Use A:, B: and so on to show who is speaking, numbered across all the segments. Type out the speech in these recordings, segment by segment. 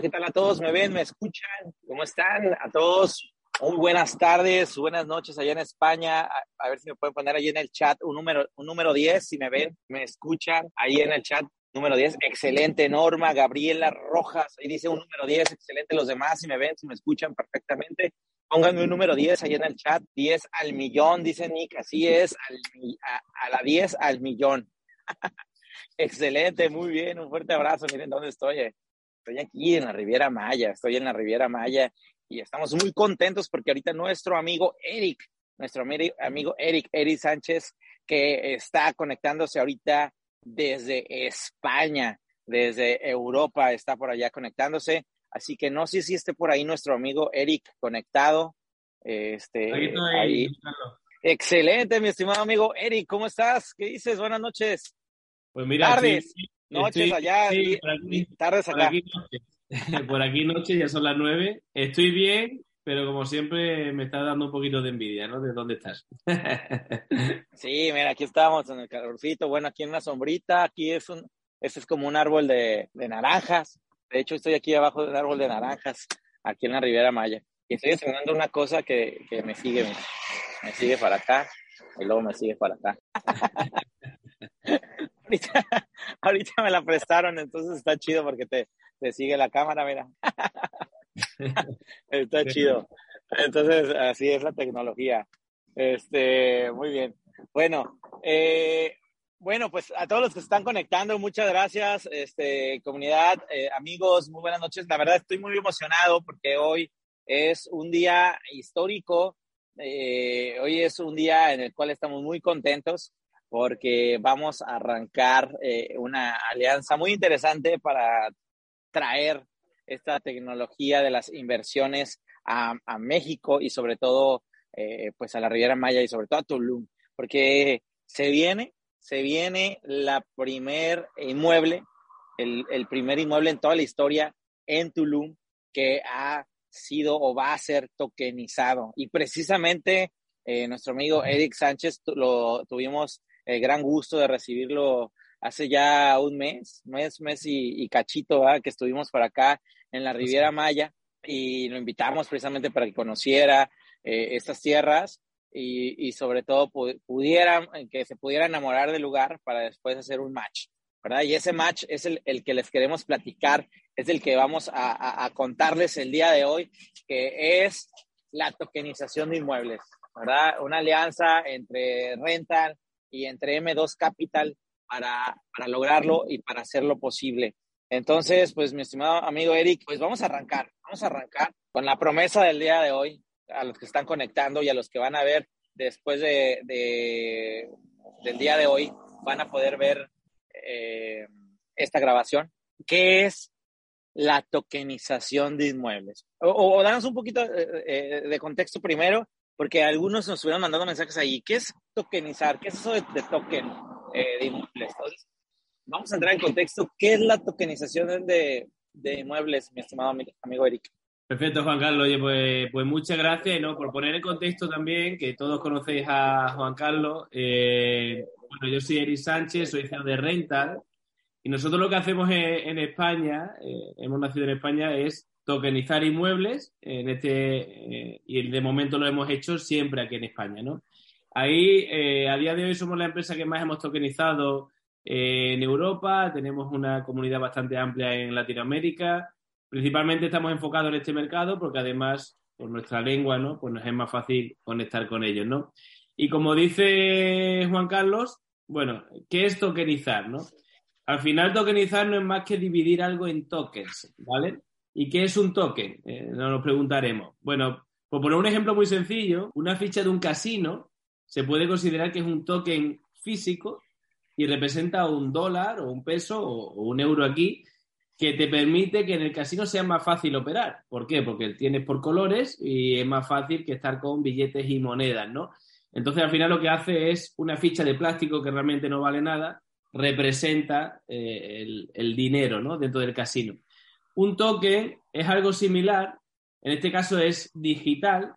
A: ¿qué tal a todos? ¿Me ven? ¿Me escuchan? ¿Cómo están? A todos, muy buenas tardes, buenas noches allá en España. A, ver si me pueden poner ahí en el chat un número, un número 10, si me ven, me escuchan ahí en el chat. Número 10, excelente Norma, Gabriela Rojas, ahí dice un número 10, excelente los demás, si me ven, si me escuchan perfectamente. Pónganme un número 10 ahí en el chat, 10 al millón, dice Nick, así es, a, a la 10 al millón. excelente, muy bien, un fuerte abrazo, miren dónde estoy. Eh. Estoy aquí en la Riviera Maya, estoy en la Riviera Maya y estamos muy contentos porque ahorita nuestro amigo Eric, nuestro amigo Eric, Eric Sánchez, que está conectándose ahorita desde España, desde Europa, está por allá conectándose. Así que no sé si esté por ahí nuestro amigo Eric conectado. Este,
B: ahí estoy,
A: ahí. Excelente, mi estimado amigo Eric, ¿cómo estás? ¿Qué dices? Buenas noches.
B: Pues mira,
A: tardes,
B: sí,
A: noches
B: estoy,
A: allá,
B: sí,
A: y,
B: por aquí,
A: tardes
B: por
A: acá.
B: aquí noche. por aquí noche, ya son las nueve. Estoy bien, pero como siempre me está dando un poquito de envidia, ¿no? ¿De dónde estás?
A: sí, mira, aquí estamos en el calorcito, bueno, aquí en una sombrita, aquí es un, este es como un árbol de, de naranjas. De hecho, estoy aquí abajo de un árbol de naranjas, aquí en la Riviera Maya. Y estoy estrenando una cosa que, que me sigue, mira. me sigue para acá y luego me sigue para acá. ahorita, ahorita me la prestaron, entonces está chido porque te, te sigue la cámara, mira. está chido. Entonces, así es la tecnología. Este, muy bien. Bueno, eh, bueno, pues a todos los que se están conectando, muchas gracias, este, comunidad, eh, amigos, muy buenas noches. La verdad estoy muy emocionado porque hoy es un día histórico. Eh, hoy es un día en el cual estamos muy contentos porque vamos a arrancar eh, una alianza muy interesante para traer esta tecnología de las inversiones a, México y sobre todo eh, pues a la Riviera Maya y sobre todo a Tulum, porque se viene, se viene la primer inmueble, el, el primer inmueble en toda la historia en Tulum que ha sido o va a ser tokenizado. Y precisamente eh, nuestro amigo Eric Sánchez lo tuvimos el gran gusto de recibirlo hace ya un mes, mes, mes y, y cachito, ¿verdad? que estuvimos por acá en la Riviera Maya y lo invitamos precisamente para que conociera eh, estas tierras y, y sobre todo pudiera, que se pudiera enamorar del lugar para después hacer un match, ¿verdad? Y ese match es el, el que les queremos platicar, es el que vamos a, a, a contarles el día de hoy, que es la tokenización de inmuebles, ¿verdad? Una alianza entre Rental y entre M2 Capital para, para lograrlo y para hacerlo posible. Entonces, pues mi estimado amigo Eric, pues vamos a arrancar, vamos a arrancar con la promesa del día de hoy, a los que están conectando y a los que van a ver después de, de del día de hoy, van a poder ver eh, esta grabación, que es la tokenización de inmuebles. O, o, o danos un poquito eh, eh, de contexto primero, porque algunos nos estuvieron mandando mensajes ahí. ¿Qué es tokenizar? ¿Qué es eso de, de token eh, de inmuebles? Entonces, vamos a entrar en contexto. ¿Qué es la tokenización de, de inmuebles, mi estimado amigo Eric?
B: Perfecto, Juan Carlos. Oye, pues, pues muchas gracias ¿no? por poner en contexto también, que todos conocéis a Juan Carlos. Eh, bueno, yo soy Eric Sánchez, soy CEO de Rental. Y nosotros lo que hacemos en, en España, eh, hemos nacido en España, es tokenizar inmuebles en este, eh, y de momento lo hemos hecho siempre aquí en España, ¿no? Ahí, eh, a día de hoy somos la empresa que más hemos tokenizado eh, en Europa, tenemos una comunidad bastante amplia en Latinoamérica, principalmente estamos enfocados en este mercado porque además, por nuestra lengua, ¿no? Pues nos es más fácil conectar con ellos, ¿no? Y como dice Juan Carlos, bueno, ¿qué es tokenizar, no? Al final tokenizar no es más que dividir algo en tokens, ¿vale? ¿Y qué es un token? Eh, nos preguntaremos. Bueno, por poner un ejemplo muy sencillo, una ficha de un casino se puede considerar que es un token físico y representa un dólar o un peso o, o un euro aquí que te permite que en el casino sea más fácil operar. ¿Por qué? Porque tienes por colores y es más fácil que estar con billetes y monedas, ¿no? Entonces, al final lo que hace es una ficha de plástico que realmente no vale nada, representa eh, el, el, dinero, ¿no? Dentro del casino. Un token es algo similar, en este caso es digital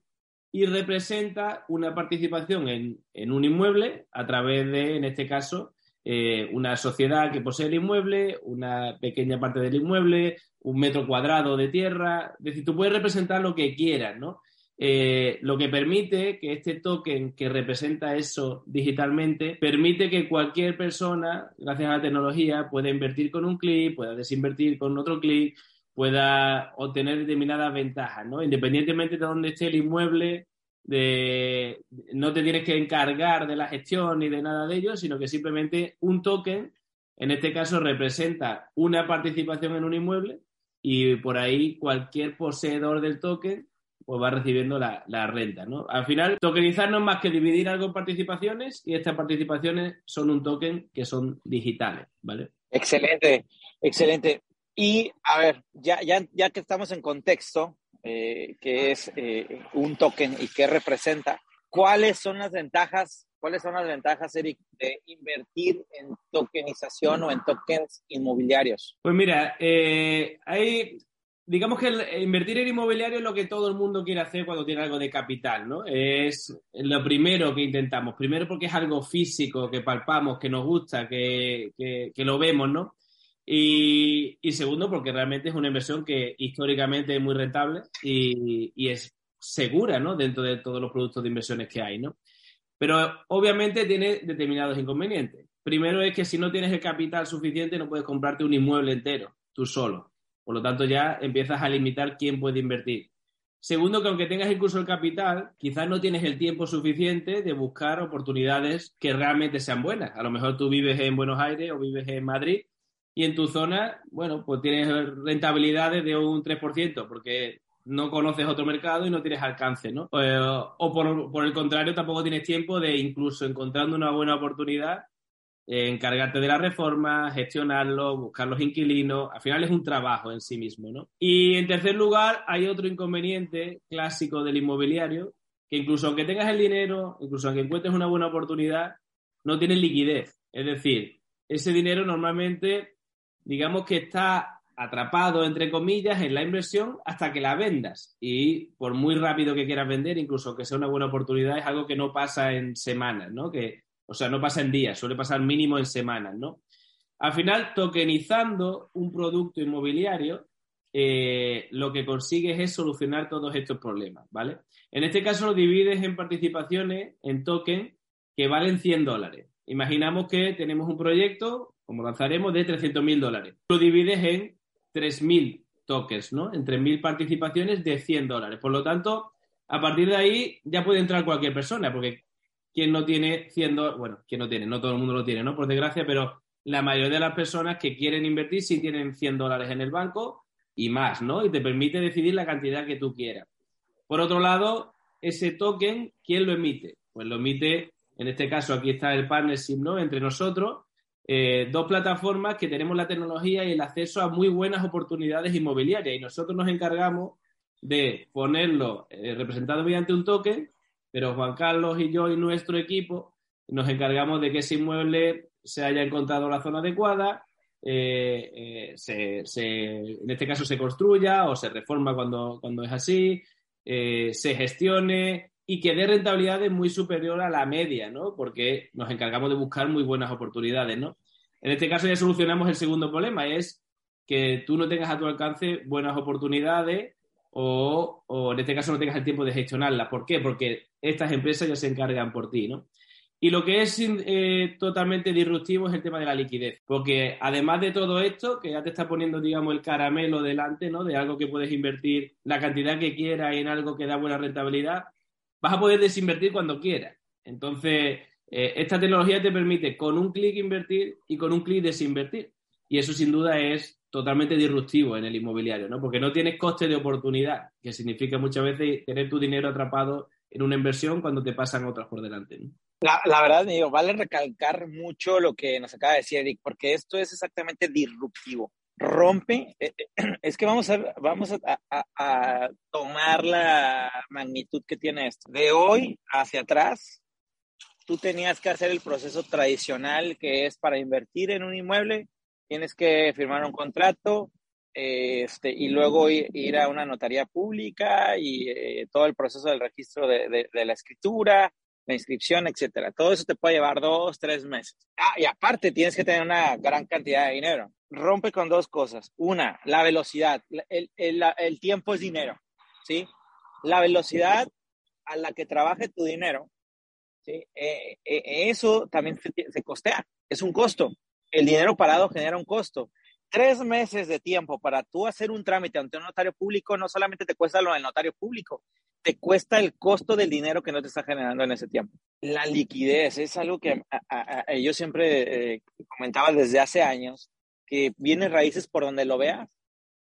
B: y representa una participación en, en un inmueble a través de, en este caso, eh, una sociedad que posee el inmueble, una pequeña parte del inmueble, un metro cuadrado de tierra. Es decir, tú puedes representar lo que quieras, ¿no? Eh, lo que permite que este token que representa eso digitalmente, permite que cualquier persona, gracias a la tecnología, pueda invertir con un clic, pueda desinvertir con otro clic, pueda obtener determinadas ventajas, ¿no? Independientemente de dónde esté el inmueble, de no te tienes que encargar de la gestión ni de nada de ello, sino que simplemente un token, en este caso, representa una participación en un inmueble y por ahí cualquier poseedor del token pues va recibiendo la, renta, ¿no? Al final, tokenizar no es más que dividir algo en participaciones y estas participaciones son un token que son digitales, ¿vale?
A: Excelente, excelente. Y a ver, ya, ya, ya que estamos en contexto, eh, qué es eh, un token y qué representa. ¿Cuáles son las ventajas, cuáles son las ventajas, Eric, de invertir en tokenización o en tokens inmobiliarios?
B: Pues mira, eh, hay, digamos que invertir en inmobiliario es lo que todo el mundo quiere hacer cuando tiene algo de capital, ¿no? Es lo primero que intentamos. Primero porque es algo físico, que palpamos, que nos gusta, que, que, que lo vemos, ¿no? Y, segundo, porque realmente es una inversión que históricamente es muy rentable y, es segura, ¿no? Dentro de todos los productos de inversiones que hay, ¿no? Pero obviamente tiene determinados inconvenientes. Primero es que si no tienes el capital suficiente no puedes comprarte un inmueble entero, tú solo. Por lo tanto, ya empiezas a limitar quién puede invertir. Segundo, que aunque tengas incluso el capital, quizás no tienes el tiempo suficiente de buscar oportunidades que realmente sean buenas. A lo mejor tú vives en Buenos Aires o vives en Madrid y en tu zona, bueno, pues tienes rentabilidades de un 3%, porque no conoces otro mercado y no tienes alcance, ¿no? Eh, o, por, el contrario, tampoco tienes tiempo de incluso encontrando una buena oportunidad, eh, encargarte de la reforma, gestionarlo, buscar los inquilinos. Al final es un trabajo en sí mismo, ¿no? Y en tercer lugar, hay otro inconveniente clásico del inmobiliario, que incluso aunque tengas el dinero, incluso aunque encuentres una buena oportunidad, no tienes liquidez. Es decir, ese dinero normalmente digamos que está atrapado, entre comillas, en la inversión hasta que la vendas. Y por muy rápido que quieras vender, incluso que sea una buena oportunidad, es algo que no pasa en semanas, ¿no? Que, o sea, no pasa en días, suele pasar mínimo en semanas, ¿no? Al final, tokenizando un producto inmobiliario, eh, lo que consigues es solucionar todos estos problemas, ¿vale? En este caso lo divides en participaciones, en token, que valen 100 dólares. Imaginamos que tenemos un proyecto como lanzaremos, de 300.000 dólares. Lo divides en 3.000 tokens, ¿no? En 3.000 participaciones de 100 dólares. Por lo tanto, a partir de ahí ya puede entrar cualquier persona, porque quien no tiene 100 dólares, bueno, quien no tiene, no todo el mundo lo tiene, ¿no? Por desgracia, pero la mayoría de las personas que quieren invertir sí tienen 100 dólares en el banco y más, ¿no? Y te permite decidir la cantidad que tú quieras. Por otro lado, ese token, ¿quién lo emite? Pues lo emite, en este caso aquí está el partnership, ¿no? Entre nosotros, eh, dos plataformas que tenemos la tecnología y el acceso a muy buenas oportunidades inmobiliarias. Y nosotros nos encargamos de ponerlo eh, representado mediante un token, pero Juan Carlos y yo y nuestro equipo nos encargamos de que ese inmueble se haya encontrado la zona adecuada, eh, en este caso se construya o se reforma cuando, cuando es así, se gestione y que dé rentabilidades muy superior a la media, ¿no? Porque nos encargamos de buscar muy buenas oportunidades, ¿no? En este caso ya solucionamos el segundo problema, es que tú no tengas a tu alcance buenas oportunidades o, en este caso no tengas el tiempo de gestionarlas. ¿Por qué? Porque estas empresas ya se encargan por ti, ¿no? Y lo que es eh, totalmente disruptivo es el tema de la liquidez, porque además de todo esto, que ya te está poniendo, digamos, el caramelo delante, ¿no? De algo que puedes invertir la cantidad que quieras en algo que da buena rentabilidad, vas a poder desinvertir cuando quieras. Entonces, eh, esta tecnología te permite con un clic invertir y con un clic desinvertir. Y eso sin duda es totalmente disruptivo en el inmobiliario, ¿no? Porque no tienes coste de oportunidad, que significa muchas veces tener tu dinero atrapado en una inversión cuando te pasan otras por delante.
A: La, verdad, digo, vale recalcar mucho lo que nos acaba de decir Eric, porque esto es exactamente disruptivo. Rompe, eh, eh, es que vamos a, vamos a, tomar la magnitud que tiene esto. De hoy hacia atrás, tú tenías que hacer el proceso tradicional que es para invertir en un inmueble, tienes que firmar un contrato este, y luego ir, a una notaría pública y eh, todo el proceso del registro de, de la escritura, la inscripción, etcétera. Todo eso te puede llevar dos, tres meses. Ah, y aparte tienes que tener una gran cantidad de dinero. Rompe con dos cosas. Una, la velocidad. El, el, el tiempo es dinero, ¿sí? La velocidad a la que trabaje tu dinero, ¿sí? Eh, eh, eso también se, se costea. Es un costo. El dinero parado genera un costo tres meses de tiempo para tú hacer un trámite ante un notario público no solamente te cuesta lo del notario público, te cuesta el costo del dinero que no te está generando en ese tiempo. La liquidez es algo que yo siempre eh, comentaba desde hace años, que viene raíces por donde lo veas,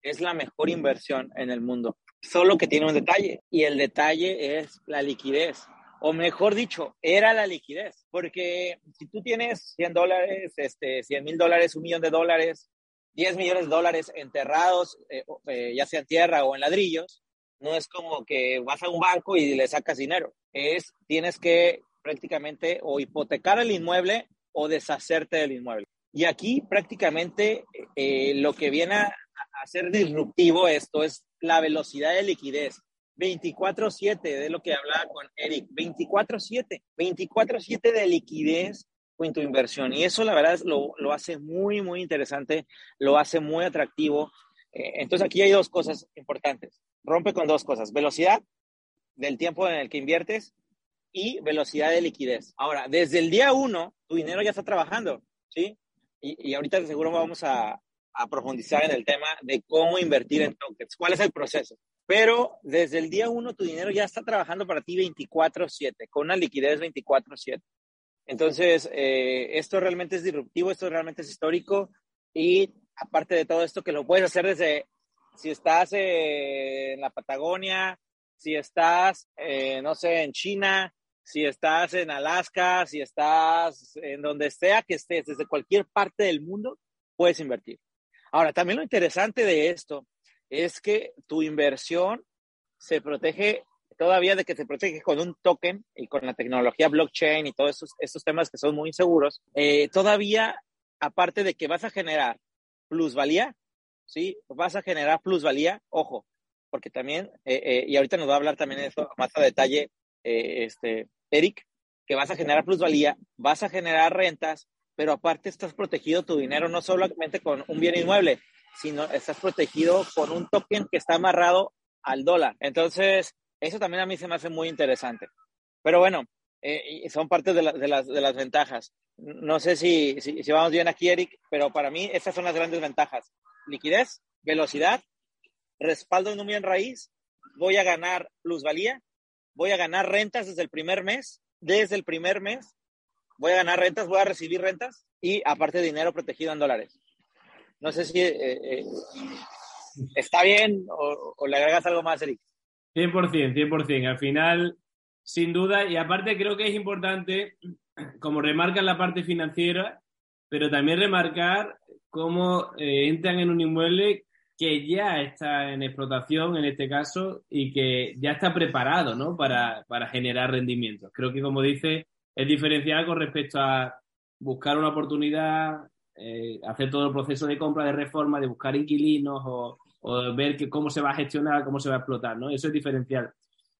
A: es la mejor inversión en el mundo. Solo que tiene un detalle, y el detalle es la liquidez. O mejor dicho, era la liquidez. Porque si tú tienes 100 dólares, este, 100 mil dólares, un millón de dólares, 10 millones de dólares enterrados, eh, eh, ya sea en tierra o en ladrillos, no es como que vas a un banco y le sacas dinero. Es, tienes que prácticamente o hipotecar el inmueble o deshacerte del inmueble. Y aquí prácticamente eh, lo que viene a, ser disruptivo esto es la velocidad de liquidez. 24/7, de lo que hablaba con Eric, 24/7, 24/7 de liquidez en tu inversión. Y eso la verdad lo, lo hace muy, muy interesante, lo hace muy atractivo. Eh, entonces aquí hay dos cosas importantes rompe con dos cosas, velocidad del tiempo en el que inviertes y velocidad de liquidez. Ahora, desde el día uno, tu dinero ya está trabajando, ¿sí? Y, y ahorita seguro vamos a, a, profundizar en el tema de cómo invertir en tokens, cuál es el proceso. Pero desde el día uno, tu dinero ya está trabajando para ti 24/7, con una liquidez 24/7. Entonces, eh, esto realmente es disruptivo, esto realmente es histórico y aparte de todo esto, que lo puedes hacer desde si estás eh, en la Patagonia, si estás, eh, no sé, en China, si estás en Alaska, si estás en donde sea que estés, desde cualquier parte del mundo, puedes invertir. Ahora, también lo interesante de esto es que tu inversión se protege todavía de que se protege con un token y con la tecnología blockchain y todos estos, temas que son muy inseguros, eh, todavía, aparte de que vas a generar plusvalía, ¿sí? Vas a generar plusvalía, ojo, porque también, eh, eh, y ahorita nos va a hablar también de eso más a detalle este, Eric, que vas a generar plusvalía, vas a generar rentas, pero aparte estás protegido tu dinero no solamente con un bien inmueble, sino estás protegido con un token que está amarrado al dólar. Entonces, eso también a mí se me hace muy interesante. Pero bueno, son parte de, de, las, de las ventajas. No sé si, si, si, vamos bien aquí, Eric, pero para mí estas son las grandes ventajas liquidez, velocidad, respaldo en un bien raíz, voy a ganar plusvalía, voy a ganar rentas desde el primer mes, desde el primer mes, voy a ganar rentas, voy a recibir rentas y aparte dinero protegido en dólares. No sé si eh, eh, está bien o, le agregas algo más, Eric.
B: 100%, 100%. Al final, sin duda, y aparte creo que es importante, como remarcan la parte financiera, pero también remarcar cómo eh, entran en un inmueble que ya está en explotación en este caso y que ya está preparado ¿no? para, para generar rendimientos. Creo que, como dice, es diferencial con respecto a buscar una oportunidad, eh, hacer todo el proceso de compra, de reforma, de buscar inquilinos o, ver que, cómo se va a gestionar, cómo se va a explotar. ¿no? Eso es diferencial.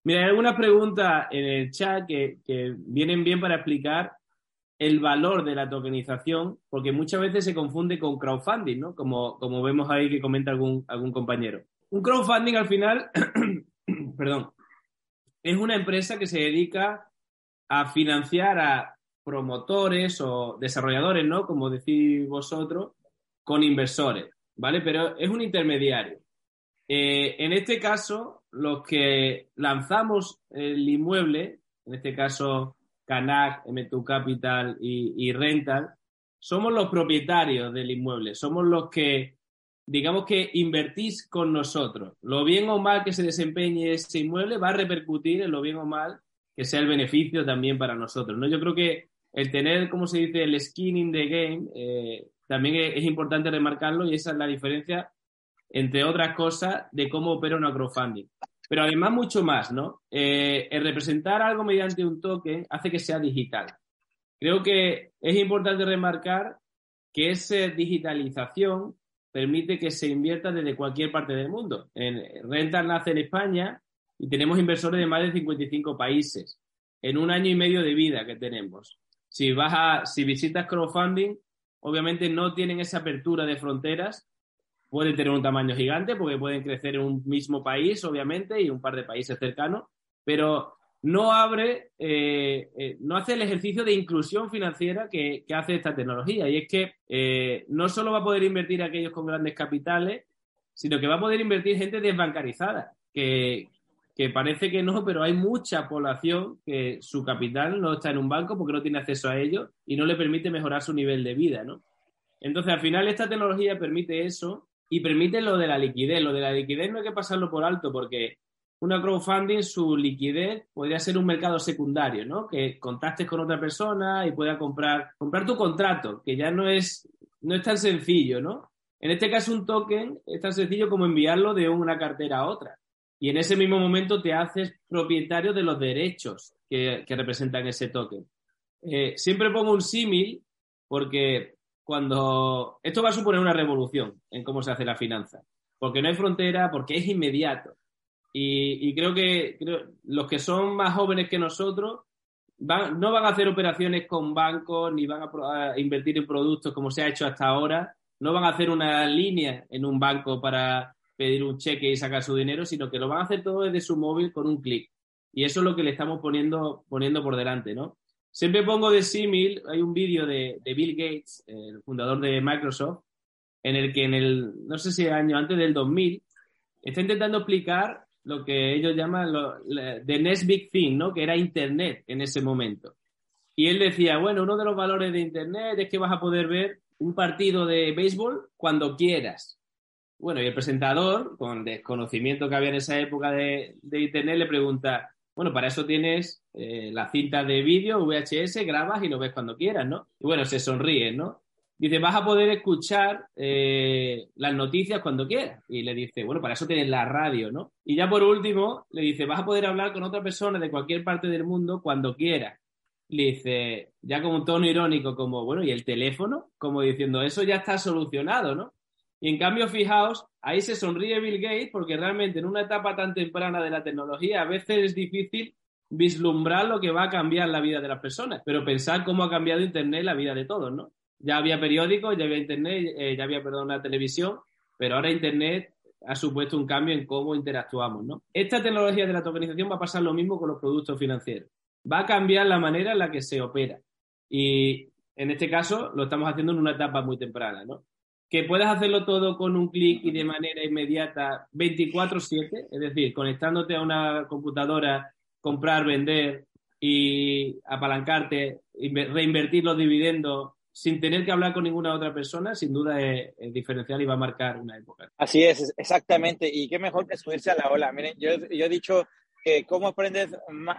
B: Mira, hay algunas preguntas en el chat que, que vienen bien para explicar el valor de la tokenización, porque muchas veces se confunde con crowdfunding, ¿no? Como, como vemos ahí que comenta algún, algún compañero. Un crowdfunding al final, perdón, es una empresa que se dedica a financiar a promotores o desarrolladores, ¿no? Como decís vosotros, con inversores, ¿vale? Pero es un intermediario. Eh, en este caso, los que lanzamos el inmueble, en este caso Canac, M2 Capital y, Rental, somos los propietarios del inmueble, somos los que, digamos que invertís con nosotros. Lo bien o mal que se desempeñe ese inmueble va a repercutir en lo bien o mal que sea el beneficio también para nosotros. ¿no? Yo creo que el tener, como se dice, el skin in the game, eh, también es, importante remarcarlo y esa es la diferencia, entre otras cosas, de cómo opera una crowdfunding. Pero además mucho más, ¿no? Eh, el representar algo mediante un token hace que sea digital. Creo que es importante remarcar que esa digitalización permite que se invierta desde cualquier parte del mundo. En, Rental nace en España y tenemos inversores de más de 55 países en un año y medio de vida que tenemos. Si vas a, si visitas crowdfunding, obviamente no tienen esa apertura de fronteras. Pueden tener un tamaño gigante porque pueden crecer en un mismo país, obviamente, y un par de países cercanos, pero no abre, eh, eh, no hace el ejercicio de inclusión financiera que, hace esta tecnología. Y es que eh, no solo va a poder invertir aquellos con grandes capitales, sino que va a poder invertir gente desbancarizada, que, que parece que no, pero hay mucha población que su capital no está en un banco porque no tiene acceso a ello y no le permite mejorar su nivel de vida, ¿no? Entonces, al final, esta tecnología permite eso y permite lo de la liquidez. Lo de la liquidez no hay que pasarlo por alto porque una crowdfunding, su liquidez podría ser un mercado secundario, ¿no? Que contactes con otra persona y pueda comprar, comprar tu contrato, que ya no es, no es tan sencillo, ¿no? En este caso, un token es tan sencillo como enviarlo de una cartera a otra. Y en ese mismo momento te haces propietario de los derechos que, representan ese token. Eh, siempre pongo un símil porque cuando esto va a suponer una revolución en cómo se hace la finanza, porque no hay frontera, porque es inmediato. Y, creo que los que son más jóvenes que nosotros no van a hacer operaciones con bancos ni van a, invertir en productos como se ha hecho hasta ahora. No van a hacer una línea en un banco para pedir un cheque y sacar su dinero, sino que lo van a hacer todo desde su móvil con un clic. Y eso es lo que le estamos poniendo, por delante, ¿no? Siempre pongo de símil, hay un vídeo de, de, Bill Gates, el fundador de Microsoft, en el que en el, no sé si año antes del 2000, está intentando explicar lo que ellos llaman lo, the next big thing, ¿no? Que era Internet en ese momento. Y él decía, bueno, uno de los valores de Internet es que vas a poder ver un partido de béisbol cuando quieras. Bueno, y el presentador, con desconocimiento que había en esa época de, Internet, le pregunta, bueno, para eso tienes eh, la cinta de vídeo, VHS, grabas y lo ves cuando quieras, ¿no? Y bueno, se sonríe, ¿no? Dice, vas a poder escuchar eh, las noticias cuando quieras. Y le dice, bueno, para eso tienes la radio, ¿no? Y ya por último, le dice, vas a poder hablar con otra persona de cualquier parte del mundo cuando quieras. Le dice, ya como un tono irónico, como, bueno, ¿y el teléfono? Como diciendo, eso ya está solucionado, ¿no? Y en cambio, fijaos, ahí se sonríe Bill Gates porque realmente en una etapa tan temprana de la tecnología a veces es difícil vislumbrar lo que va a cambiar la vida de las personas, pero pensar cómo ha cambiado Internet la vida de todos, ¿no? ya había periódicos, ya había internet, eh, ya había, perdón, la televisión, pero ahora internet ha supuesto un cambio en cómo interactuamos, ¿no? Esta tecnología de la tokenización va a pasar lo mismo con los productos financieros. Va a cambiar la manera en la que se opera. Y en este caso lo estamos haciendo en una etapa muy temprana, ¿no? Que puedas hacerlo todo con un clic y de manera inmediata 24/7, es decir, conectándote a una computadora, comprar, vender y apalancarte, reinvertir los dividendos sin tener que hablar con ninguna otra persona, sin duda es, diferencial y va a marcar una época.
A: Así es, exactamente. Y qué mejor que subirse a la ola. Miren, yo, yo he dicho que cómo aprendes,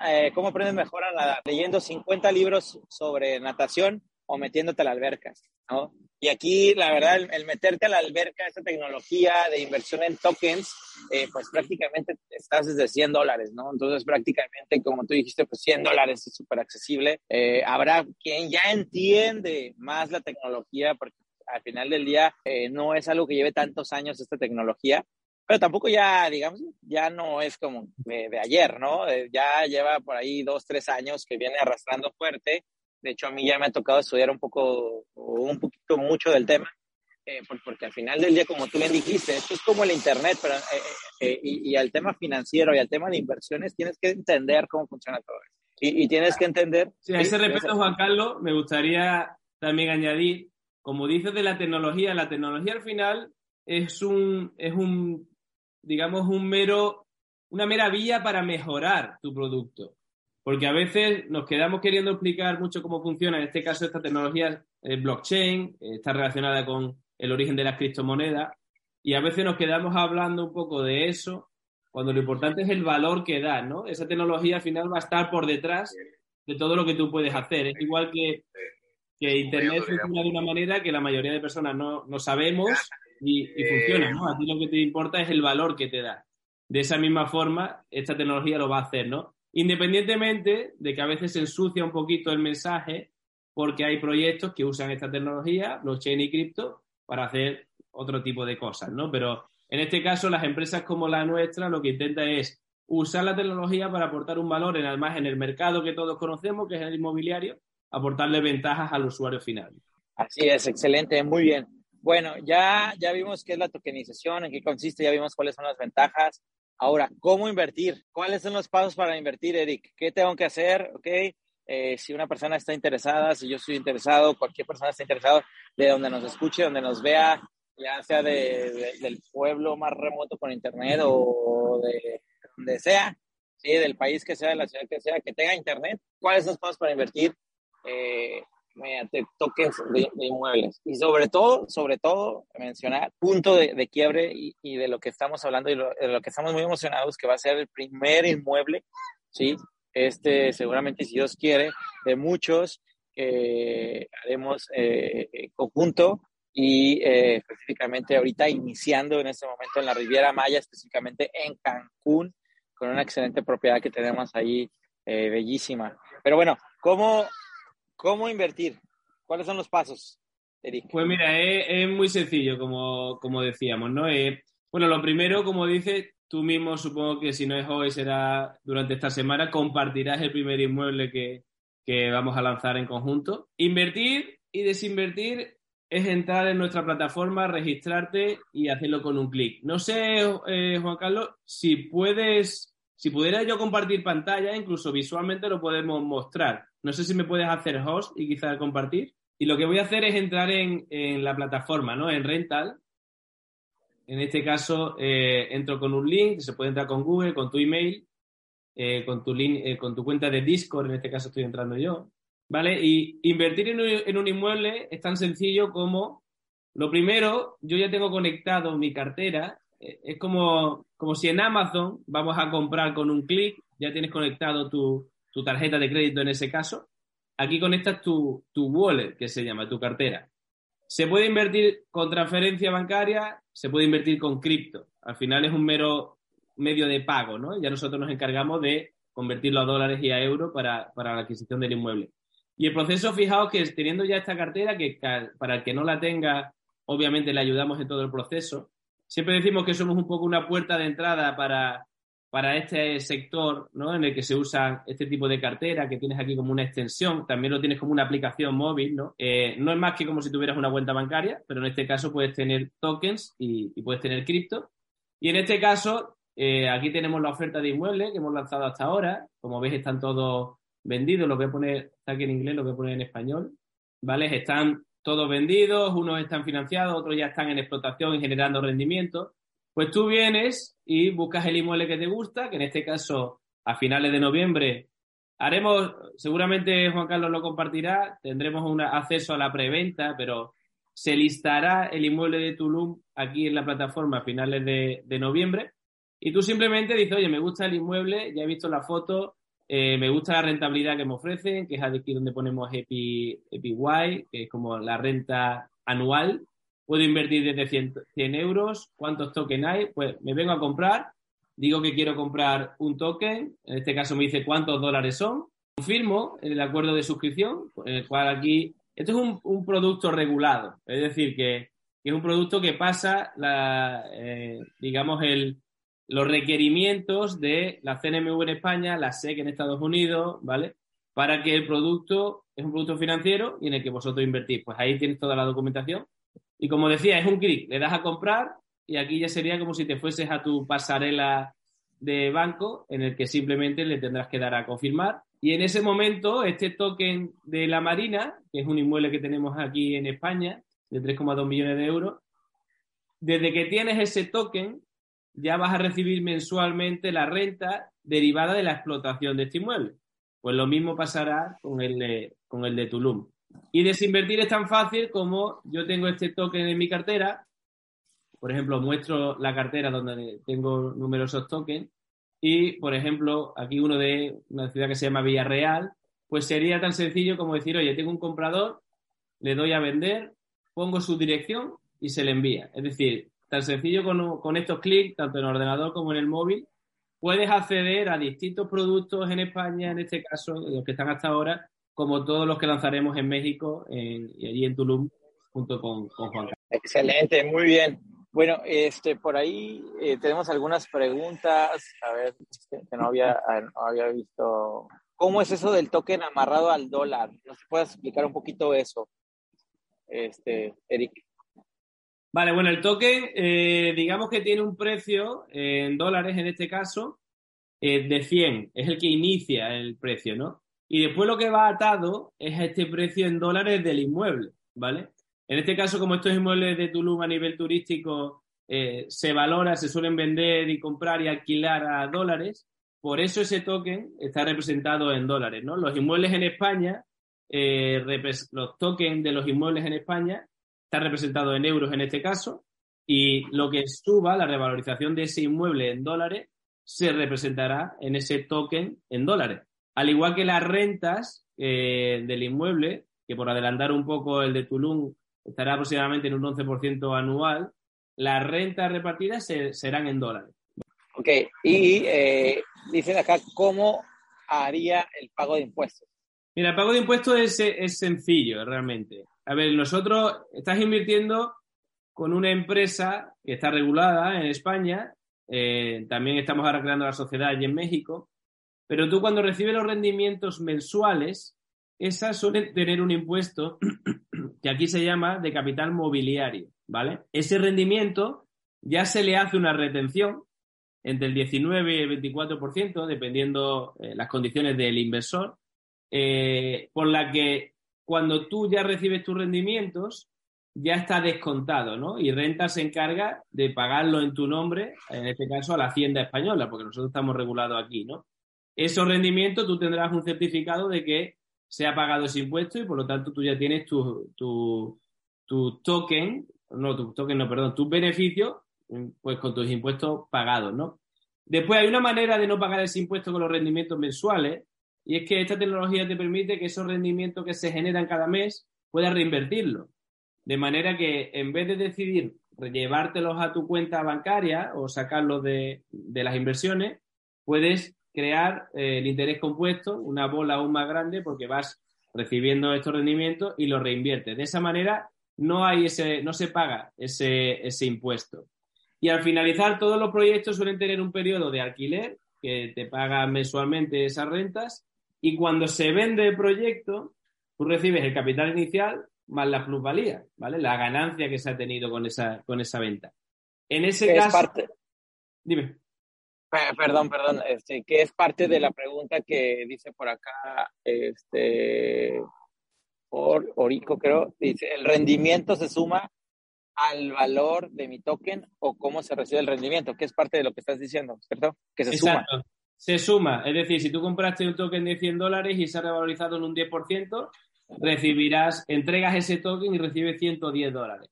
A: eh, cómo aprendes mejor a nadar, leyendo 50 libros sobre natación o metiéndote a la alberca, ¿no? Y aquí, la verdad, el, meterte a la alberca, esta tecnología de inversión en tokens, eh, pues prácticamente estás desde 100 dólares, ¿no? Entonces, prácticamente, como tú dijiste, pues 100 dólares es súper accesible. Eh, habrá quien ya entiende más la tecnología, porque al final del día eh, no es algo que lleve tantos años esta tecnología, pero tampoco ya, digamos, ya no es como de, de ayer, ¿no? ya lleva por ahí dos, tres años que viene arrastrando fuerte de hecho, a mí ya me ha tocado estudiar un poco, un poquito mucho del tema, eh, porque al final del día, como tú bien dijiste, esto es como el Internet, pero, eh, eh, y, al tema financiero y al tema de inversiones tienes que entender cómo funciona todo eso. Y, tienes que entender...
B: Sí, a ese respecto, Juan Carlos, me gustaría también añadir, como dices de la tecnología, la tecnología al final es un, es un digamos, un mero, una mera vía para mejorar tu producto. Porque a veces nos quedamos queriendo explicar mucho cómo funciona, en este caso esta tecnología es blockchain, está relacionada con el origen de las criptomonedas, y a veces nos quedamos hablando un poco de eso, cuando lo importante es el valor que da, ¿no? Esa tecnología al final va a estar por detrás de todo lo que tú puedes hacer. Es igual que, que Internet funciona de una manera que la mayoría de personas no, no sabemos y, y funciona, ¿no? A ti lo que te importa es el valor que te da. De esa misma forma, esta tecnología lo va a hacer, ¿no? Independientemente de que a veces se ensucia un poquito el mensaje porque hay proyectos que usan esta tecnología, blockchain y cripto, para hacer otro tipo de cosas, ¿no? Pero en este caso, las empresas como la nuestra lo que intenta es usar la tecnología para aportar un valor, en, además en el mercado que todos conocemos, que es el inmobiliario, aportarle ventajas al usuario final.
A: Así es, excelente, muy bien. Bueno, ya, ya vimos qué es la tokenización, en qué consiste, ya vimos cuáles son las ventajas. Ahora, ¿cómo invertir? ¿Cuáles son los pasos para invertir, Eric? ¿Qué tengo que hacer? ¿Ok? Eh, si una persona está interesada, si yo estoy interesado, cualquier persona está interesado, de donde nos escuche, donde nos vea, ya sea de, del pueblo más remoto con internet o de donde sea, ¿sí? del país que sea, de la ciudad que sea, que tenga internet, ¿cuáles son los pasos para invertir eh, mediante toques de, inmuebles? Y sobre todo, sobre todo, mencionar punto de, de quiebre y, y, de lo que estamos hablando y lo, de lo que estamos muy emocionados, que va a ser el primer inmueble, ¿sí? Este, seguramente, si Dios quiere, de muchos que haremos eh, conjunto y eh, específicamente ahorita iniciando en este momento en la Riviera Maya, específicamente en Cancún, con una excelente propiedad que tenemos ahí, eh, bellísima. Pero bueno, ¿cómo, ¿cómo invertir? ¿Cuáles son los pasos, Eric?
B: Pues mira, es, muy sencillo, como, como decíamos, ¿no? Eh, bueno, lo primero, como dices, tú mismo supongo que si no es hoy, será durante esta semana, compartirás el primer inmueble que, que vamos a lanzar en conjunto. Invertir y desinvertir es entrar en nuestra plataforma, registrarte y hacerlo con un clic. No sé, eh, Juan Carlos, si puedes, si pudiera yo compartir pantalla, incluso visualmente lo podemos mostrar. No sé si me puedes hacer host y quizás compartir. Y lo que voy a hacer es entrar en, en la plataforma, ¿no? En Rental. En este caso, eh, entro con un link, se puede entrar con Google, con tu email, eh, con, tu eh, con tu cuenta de Discord, en este caso estoy entrando yo. ¿Vale? Y invertir en un, en un inmueble es tan sencillo como, lo primero, yo ya tengo conectado mi cartera, es como, como si en Amazon vamos a comprar con un clic, ya tienes conectado tu, tu, tarjeta de crédito en ese caso. Aquí conectas tu, tu wallet, que se llama, tu cartera. Se puede invertir con transferencia bancaria, se puede invertir con cripto. Al final es un mero medio de pago, ¿no? Ya nosotros nos encargamos de convertirlo a dólares y a euros para, para la adquisición del inmueble. Y el proceso, fijaos que teniendo ya esta cartera, que para el que no la tenga, obviamente le ayudamos en todo el proceso. Siempre decimos que somos un poco una puerta de entrada para, para este sector, ¿no? En el que se usa este tipo de cartera, que tienes aquí como una extensión, también lo tienes como una aplicación móvil, ¿no? Eh, no es más que como si tuvieras una cuenta bancaria, pero en este caso puedes tener tokens y, puedes tener cripto. Y en este caso, eh, aquí tenemos la oferta de inmuebles que hemos lanzado hasta ahora. Como veis, están todos vendidos, lo voy a poner, está aquí en inglés, lo voy a poner en español, ¿vale? Están todos vendidos, unos están financiados, otros ya están en explotación y generando rendimiento. Pues tú vienes y buscas el inmueble que te gusta, que en este caso a finales de noviembre haremos, seguramente Juan Carlos lo compartirá, tendremos un acceso a la preventa, pero se listará el inmueble de Tulum aquí en la plataforma a finales de, noviembre. Y tú simplemente dices, oye, me gusta el inmueble, ya he visto la foto, eh, me gusta la rentabilidad que me ofrecen, que es aquí donde ponemos EPI, EPY, que es como la renta anual. Puedo invertir desde 100, 100 euros. ¿Cuántos tokens hay? Pues me vengo a comprar, digo que quiero comprar un token, en este caso me dice cuántos dólares son, confirmo el acuerdo de suscripción, en el cual aquí, esto es un, un producto regulado, es decir, que, es un producto que pasa, la, eh, digamos, el, los requerimientos de la CNMV en España, la SEC en Estados Unidos, ¿vale? Para que el producto es un producto financiero y en el que vosotros invertís. Pues ahí tienes toda la documentación. Y como decía, es un clic, le das a comprar y aquí ya sería como si te fueses a tu pasarela de banco en el que simplemente le tendrás que dar a confirmar. Y en ese momento, este token de la Marina, que es un inmueble que tenemos aquí en España, de 3,2 millones de euros, desde que tienes ese token, ya vas a recibir mensualmente la renta derivada de la explotación de este inmueble. Pues lo mismo pasará con el con el de Tulum. Y desinvertir es tan fácil como yo tengo este token en mi cartera, por ejemplo, muestro la cartera donde tengo numerosos tokens y, por ejemplo, aquí uno de una ciudad que se llama Villarreal, pues sería tan sencillo como decir, oye, tengo un comprador le doy a vender, pongo su dirección y se le envía. Es decir, tan sencillo con, con estos clics, tanto en el ordenador como en el móvil, puedes acceder a distintos productos en España, en este caso, los que están hasta ahora, como todos los que lanzaremos en México y allí en Tulum, junto con, Juan Carlos.
A: Excelente, muy bien. Bueno, este, por ahí eh, tenemos algunas preguntas, a ver, este, que no había, no había visto. ¿Cómo es eso del token amarrado al dólar? ¿Nos puedes explicar un poquito eso, este, Eric?
B: Vale, bueno, el token, eh, digamos que tiene un precio en dólares en este caso eh, de 100, es el que inicia el precio, ¿no? Y después lo que va atado es este precio en dólares del inmueble, ¿vale? En este caso, como estos inmuebles de Tulum a nivel turístico eh, se valora, se suelen vender y comprar y alquilar a dólares, por eso ese token está representado en dólares, ¿no? Los inmuebles en España, los tokens de los inmuebles en España está representado en euros en este caso, y lo que suba, la revalorización de ese inmueble en dólares, se representará en ese token en dólares. Al igual que las rentas eh, del inmueble, que por adelantar un poco el de Tulum estará aproximadamente en un 11% anual, las rentas repartidas serán en dólares.
A: Ok, y eh, dicen acá cómo haría el pago de impuestos.
B: Mira, el pago de impuestos es, es sencillo realmente. A ver, nosotros estás invirtiendo con una empresa que está regulada en España, eh, también estamos ahora creando la sociedad allí en México, pero tú cuando recibes los rendimientos mensuales, esas suelen tener un impuesto que aquí se llama de capital mobiliario, ¿vale? Ese rendimiento ya se le hace una retención entre el 19 y el 24%, dependiendo eh, las condiciones del inversor, eh, por la que cuando tú ya recibes tus rendimientos, ya está descontado, ¿no? Y renta se encarga de pagarlo en tu nombre, en este caso a la Hacienda Española, porque nosotros estamos regulados aquí, ¿no? Esos rendimientos tú tendrás un certificado de que se ha pagado ese impuesto y por lo tanto tú ya tienes tu, tu, tu token, no, tu token, no, perdón, tus beneficios, pues con tus impuestos pagados, ¿no? Después hay una manera de no pagar ese impuesto con los rendimientos mensuales, y es que esta tecnología te permite que esos rendimientos que se generan cada mes puedas reinvertirlos. De manera que en vez de decidir llevártelos a tu cuenta bancaria o sacarlos de, las inversiones, puedes crear eh, el interés compuesto, una bola aún más grande, porque vas recibiendo estos rendimientos y los reinviertes. De esa manera no hay ese, no se paga ese, ese impuesto. Y al finalizar, todos los proyectos suelen tener un periodo de alquiler que te paga mensualmente esas rentas y cuando se vende el proyecto, tú recibes el capital inicial más la plusvalía, ¿vale? La ganancia que se ha tenido con esa, con esa venta. En ese caso.
A: Es parte... Dime. Perdón, perdón, este, que es parte de la pregunta que dice por acá, este, por Orico creo, dice, ¿el rendimiento se suma al valor de mi token o cómo se recibe el rendimiento? Que es parte de lo que estás diciendo, ¿cierto? Que se
B: suma se suma. Es decir, si tú compraste un token de 100 dólares y se ha revalorizado en un 10%, recibirás, entregas ese token y recibes 110 dólares.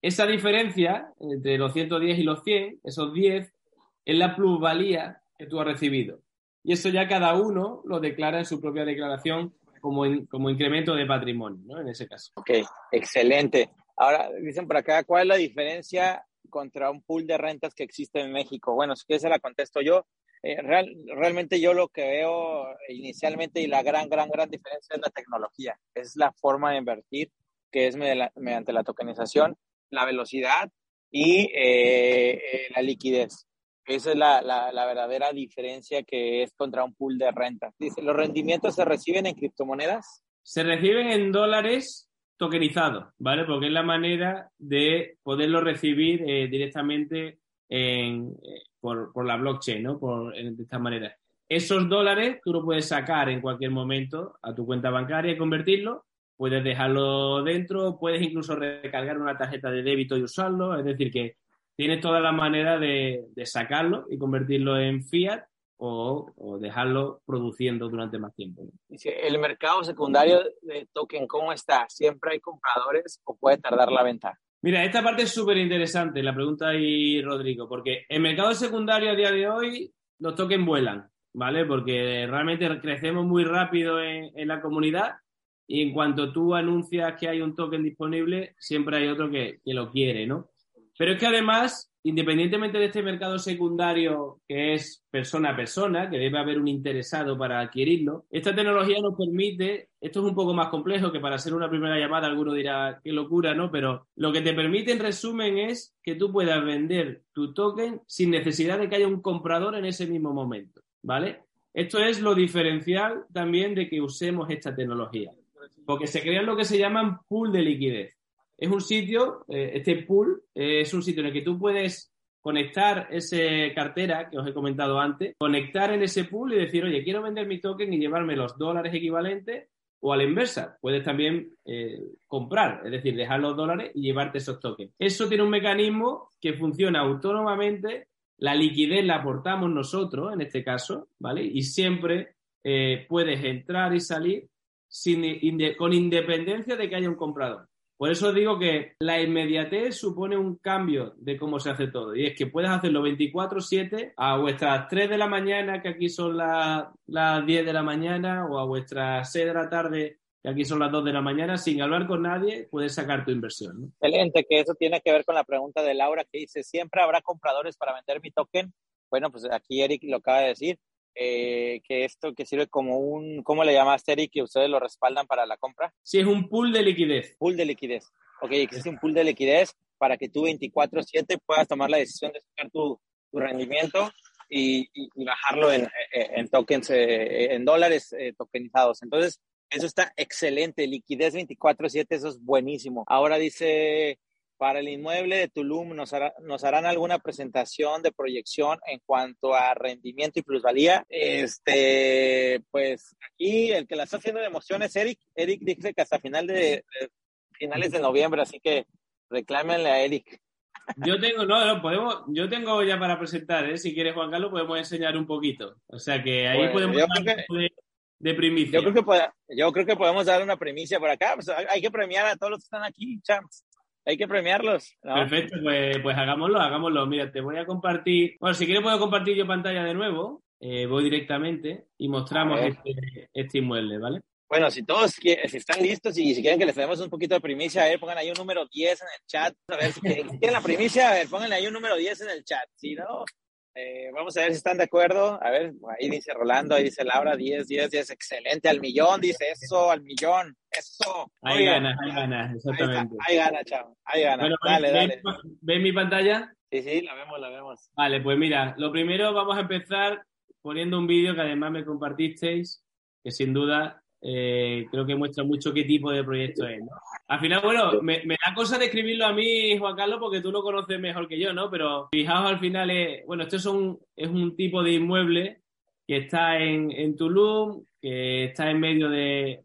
B: Esa diferencia entre los 110 y los 100, esos 10, es la plusvalía que tú has recibido. Y eso ya cada uno lo declara en su propia declaración como, como incremento de patrimonio, ¿no? En ese caso.
A: Ok, excelente. Ahora, dicen por acá, ¿cuál es la diferencia contra un pool de rentas que existe en México? Bueno, si quieres se la contesto yo. Eh, realmente yo lo que veo inicialmente y la gran, gran, gran diferencia es la tecnología, es la forma de invertir, que es mediante la tokenización, la velocidad y eh, eh, la liquidez. Esa es la, la, verdadera diferencia que es contra un pool de renta. Dice, ¿los rendimientos se reciben en criptomonedas?
B: Se reciben en dólares tokenizados, ¿vale? Porque es la manera de poderlo recibir directamente en, por, por la blockchain, ¿no? Por, de esta manera. Esos dólares tú lo puedes sacar en cualquier momento a tu cuenta bancaria y convertirlo. Puedes dejarlo dentro, puedes incluso recargar una tarjeta de débito y usarlo. Es decir, que tienes toda la manera de, de sacarlo y convertirlo en fiat o, o, dejarlo produciendo durante más tiempo.
A: ¿El mercado secundario de token cómo está? ¿Siempre hay compradores o puede tardar la venta?
B: Mira, esta parte es súper interesante, la pregunta ahí, Rodrigo, porque en mercado secundario a día de hoy los tokens vuelan, ¿vale? Porque realmente crecemos muy rápido en, la comunidad y en cuanto tú anuncias que hay un token disponible, siempre hay otro que, que lo quiere, ¿no? Pero es que además independientemente de este mercado secundario que es persona a persona, que debe haber un interesado para adquirirlo, esta tecnología nos permite, esto es un poco más complejo que para hacer una primera llamada alguno dirá qué locura, ¿no? Pero lo que te permite en resumen es que tú puedas vender tu token sin necesidad de que haya un comprador en ese mismo momento, ¿vale? Esto es lo diferencial también de que usemos esta tecnología, porque se crean lo que se llaman pool de liquidez es un sitio, eh, este pool, eh, es un sitio en el que tú puedes conectar esa cartera que os he comentado antes, conectar en ese pool y decir, oye, quiero vender mi token y llevarme los dólares equivalentes o a la inversa, puedes también eh, comprar, es decir, dejar los dólares y llevarte esos tokens. Eso tiene un mecanismo que funciona autónomamente, la liquidez la aportamos nosotros, en este caso, ¿vale? Y siempre puedes entrar y salir sin, con independencia de que haya un comprador. Por eso digo que la inmediatez supone un cambio de cómo se hace todo. Y es que puedes hacerlo 24-7 a vuestras 3 de la mañana, que aquí son las, 10 de la mañana, o a vuestras 6 de la tarde, que aquí son las 2 de la mañana, sin hablar con nadie, puedes sacar tu inversión.
A: Excelente, que eso tiene que ver con la pregunta de Laura que dice, ¿siempre habrá compradores para vender mi token? Bueno, pues aquí Eric lo acaba de decir. Eh, que esto que sirve como un, ¿cómo le llamaste, Eric? Que ustedes lo respaldan para la compra.
B: Sí, es un pool de liquidez.
A: Pool de liquidez. Ok, existe un pool de liquidez para que tú 24/7 puedas tomar la decisión de sacar tu, tu rendimiento y, y, bajarlo en, en, tokens, eh, en dólares eh, tokenizados. Entonces, eso está excelente. Liquidez 24/7, eso es buenísimo. Ahora dice para el inmueble de Tulum, ¿nos, ¿nos, harán alguna presentación de proyección en cuanto a rendimiento y plusvalía? Este, pues aquí el que la está haciendo de emoción es Eric. Eric dice que hasta final de, finales de noviembre, así que reclámenle a Eric.
B: Yo tengo, no, no, podemos, yo tengo ya para presentar, ¿eh? si quieres Juan Carlos podemos enseñar un poquito. O sea que ahí podemos
A: dar de, primicia. Yo creo, que, yo creo que podemos dar una primicia por acá. Pues hay que premiar a todos los que están aquí, champs hay que premiarlos.
B: Perfecto, pues, pues, hagámoslo, hagámoslo. Mira, te voy a compartir. Bueno, si quieres puedo compartir yo pantalla de nuevo. Eh, voy directamente y mostramos este, este, inmueble, ¿vale?
A: Bueno, si todos si están listos y si quieren que les demos un poquito de primicia, a ver, pongan ahí un número 10 en el chat. A ver, si quieren, la primicia, a ver, pónganle ahí un número 10 en el chat. Si no, eh, vamos a ver si están de acuerdo. A ver, ahí dice Rolando, ahí dice Laura, 10, 10, 10, excelente, al millón, dice eso, al millón, eso.
B: Ahí ganas, ahí ganas, exactamente.
A: Ahí, gana, chavo, ahí gana. Bueno, dale, dale.
B: ¿Ves mi pantalla?
A: Sí, sí, la vemos, la vemos.
B: Vale, pues mira, lo primero vamos a empezar poniendo un vídeo que además me compartisteis, que sin duda eh, creo que muestra mucho qué tipo de proyecto es. ¿no? Al final, bueno, me, da cosa describirlo a mí, Juan Carlos, porque tú lo conoces mejor que yo, ¿no? Pero fijaos al final, es, bueno, esto es un, es un tipo de inmueble que está en, en Tulum, que está en medio de,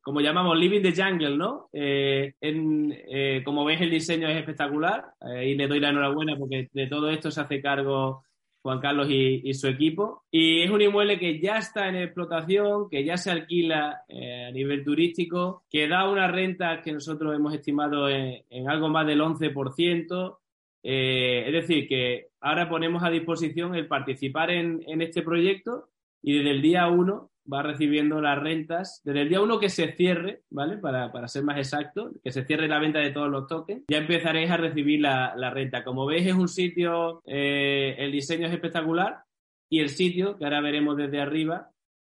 B: como llamamos, living the jungle, ¿no? Eh, en, eh, como veis, el diseño es espectacular y le doy la enhorabuena porque de todo esto se hace cargo Juan Carlos y, su equipo. Y es un inmueble que ya está en explotación, que ya se alquila eh, a nivel turístico, que da una renta que nosotros hemos estimado en, algo más del 11%. Eh, es decir, que ahora ponemos a disposición el participar en, en este proyecto y desde el día 1 va recibiendo las rentas desde el día uno que se cierre, ¿vale? Para, para, ser más exacto, que se cierre la venta de todos los tokens, ya empezaréis a recibir la, la renta. Como veis, es un sitio, eh, el diseño es espectacular y el sitio, que ahora veremos desde arriba,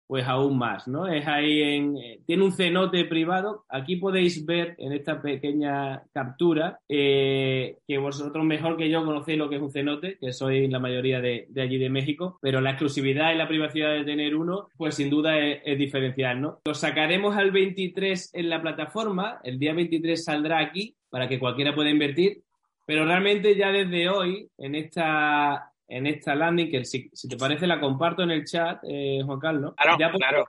B: pues aún más, ¿no? Es ahí en, eh, tiene un cenote privado. Aquí podéis ver en esta pequeña captura eh, que vosotros mejor que yo conocéis lo que es un cenote, que soy la mayoría de, allí de México, pero la exclusividad y la privacidad de tener uno, pues sin duda es, diferencial, ¿no? Lo sacaremos al 23 en la plataforma, el día 23 saldrá aquí para que cualquiera pueda invertir, pero realmente ya desde hoy, en esta en esta landing, que si, te parece la comparto en el chat, eh, Juan Carlos.
A: ya, podemos,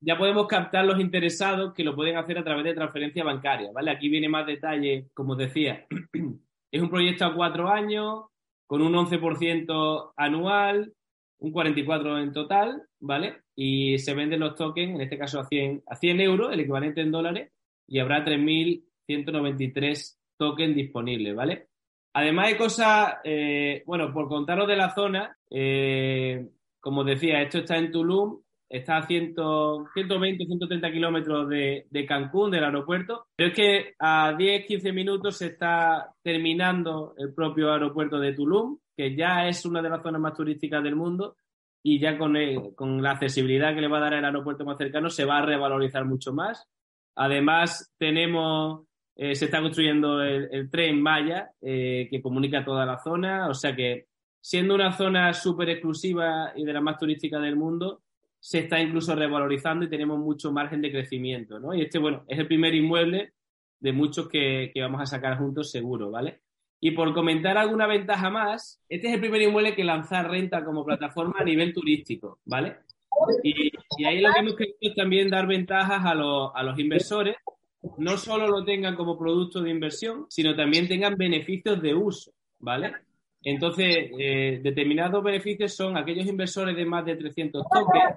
B: ya podemos captar los interesados que lo pueden hacer a través de transferencia bancaria, ¿vale? Aquí viene más detalle, como os decía. es un proyecto a cuatro años, con un 11% anual, un 44% en total, ¿vale? Y se venden los tokens, en este caso a 100, a 100 euros, el equivalente en dólares, y habrá 3.193 tokens disponibles, ¿vale? Además hay cosas, eh, bueno, por contaros de la zona, eh, como decía, esto está en Tulum, está a 100, 120, 130 kilómetros de, Cancún, del aeropuerto, pero es que a 10, 15 minutos se está terminando el propio aeropuerto de Tulum, que ya es una de las zonas más turísticas del mundo y ya con, con la accesibilidad que le va a dar el aeropuerto más cercano se va a revalorizar mucho más. Además, tenemos, eh, se está construyendo el, tren Maya eh, que comunica toda la zona, o sea que siendo una zona súper exclusiva y de las más turísticas del mundo, se está incluso revalorizando y tenemos mucho margen de crecimiento, ¿no? Y este, bueno, es el primer inmueble de muchos que, que vamos a sacar juntos seguro, ¿vale? Y por comentar alguna ventaja más, este es el primer inmueble que lanza renta como plataforma a nivel turístico, ¿vale? Y, ahí lo que hemos querido es también dar ventajas a los, a los inversores, no solo lo tengan como producto de inversión, sino también tengan beneficios de uso, ¿vale? Entonces, eh, determinados beneficios son aquellos inversores de más de 300 tokens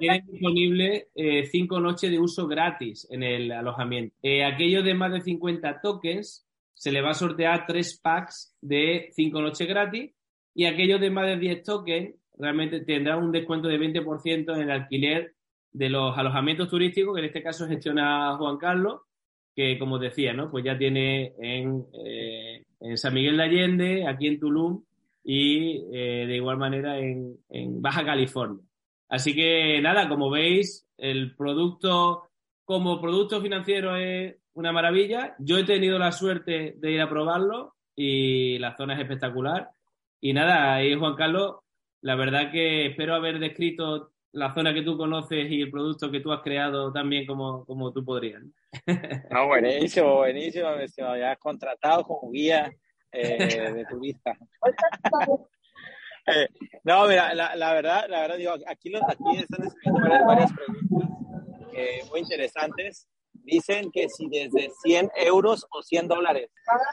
B: tienen disponible eh, cinco noches de uso gratis en el alojamiento. Eh, aquellos de más de 50 tokens se le va a sortear tres packs de cinco noches gratis y aquellos de más de 10 tokens realmente tendrán un descuento de 20% en el alquiler de los alojamientos turísticos, que en este caso gestiona Juan Carlos, que como decía, ¿no? Pues ya tiene en, eh, en San Miguel de Allende, aquí en Tulum y eh, de igual manera en, en, Baja California. Así que nada, como veis, el producto como producto financiero es una maravilla. Yo he tenido la suerte de ir a probarlo y la zona es espectacular. Y nada, ahí Juan Carlos, la verdad que espero haber descrito la zona que tú conoces y el producto que tú has creado también como, como tú podrías.
A: No, buenísimo, buenísimo, me has contratado como guía eh, de turista. eh, no, mira, la, la, verdad, la verdad, digo, aquí, aquí están escribiendo varias preguntas eh, muy interesantes. Dicen que si desde 100 euros o 100 dólares.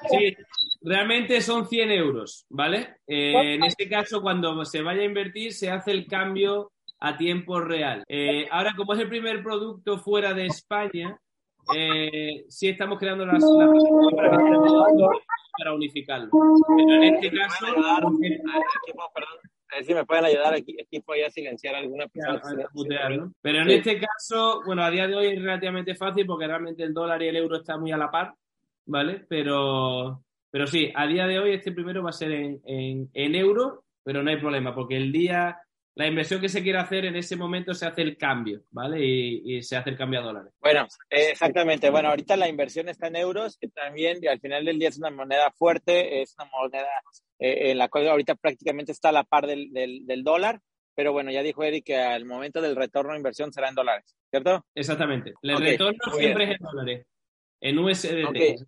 B: Sí, realmente son 100 euros, ¿vale? Eh, en este caso, cuando se vaya a invertir, se hace el cambio a tiempo real. Eh, ahora, como es el primer producto fuera de España, eh, sí estamos creando las, para, para unificarlo. Pero en este caso...
A: A ver si me pueden ayudar aquí, equipo a silenciar alguna persona.
B: Pero en este caso, bueno, a día de hoy es relativamente fácil porque realmente el dólar y el euro están muy a la par, ¿vale? Pero, pero sí, a día de hoy este primero va a ser en, en, en euro, pero no hay problema porque el día la inversión que se quiere hacer en ese momento se hace el cambio, ¿vale? Y, se hace el cambio a dólares.
A: Bueno, exactamente. Bueno, ahorita la inversión está en euros, que también al final del día es una moneda fuerte, es una moneda eh, en la cual ahorita prácticamente está a la par del, del, dólar. Pero bueno, ya dijo Eric que al momento del retorno de inversión será en dólares, ¿cierto?
B: Exactamente. El retorno siempre es en dólares, en USDT.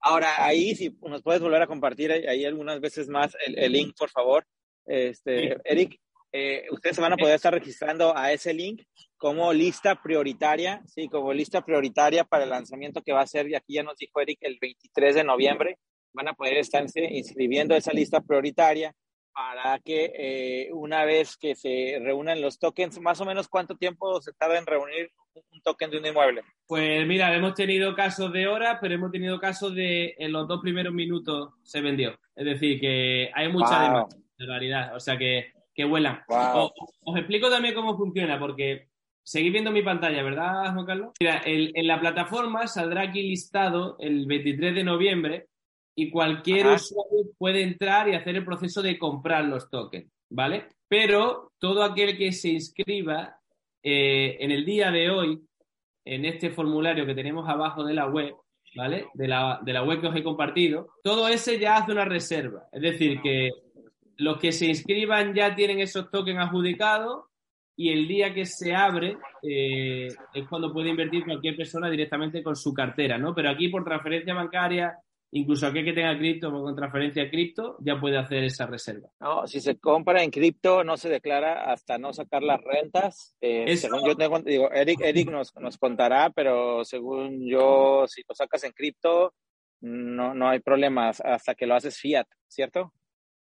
A: Ahora, ahí si nos puedes volver a compartir ahí algunas veces más el, el link, por favor. Este, Eric, eh, ustedes se van a poder estar registrando a ese link como lista prioritaria, sí, como lista prioritaria para el lanzamiento que va a ser, y aquí ya nos dijo Eric, el 23 de noviembre, van a poder estarse inscribiendo a esa lista prioritaria para que eh, una vez que se reúnan los tokens, más o menos cuánto tiempo se tarda en reunir un token de un inmueble.
B: Pues mira, hemos tenido casos de horas, pero hemos tenido casos de en los dos primeros minutos se vendió. Es decir, que hay mucha demanda, de realidad. O sea que que vuelan. Os, explico también cómo funciona, porque seguís viendo mi pantalla, ¿verdad, Juan Carlos? Mira, en la plataforma saldrá aquí listado el 23 de noviembre y cualquier usuario puede entrar y hacer el proceso de comprar los tokens, ¿vale? Pero todo aquel que se inscriba eh, en el día de hoy, en este formulario que tenemos abajo de la web, ¿vale? De la, de la web que os he compartido, todo ese ya hace una reserva. Es decir, que los que se inscriban ya tienen esos tokens adjudicados y el día que se abre eh, es cuando puede invertir cualquier persona directamente con su cartera, ¿no? Pero aquí por transferencia bancaria, incluso aquel que tenga cripto con transferencia cripto, ya puede hacer esa reserva.
A: No, si se compra en cripto no se declara hasta no sacar las rentas. Eh, según yo tengo, digo, Eric, Eric nos, nos contará, pero según yo, si lo sacas en cripto, no, no hay problemas hasta que lo haces fiat, ¿cierto?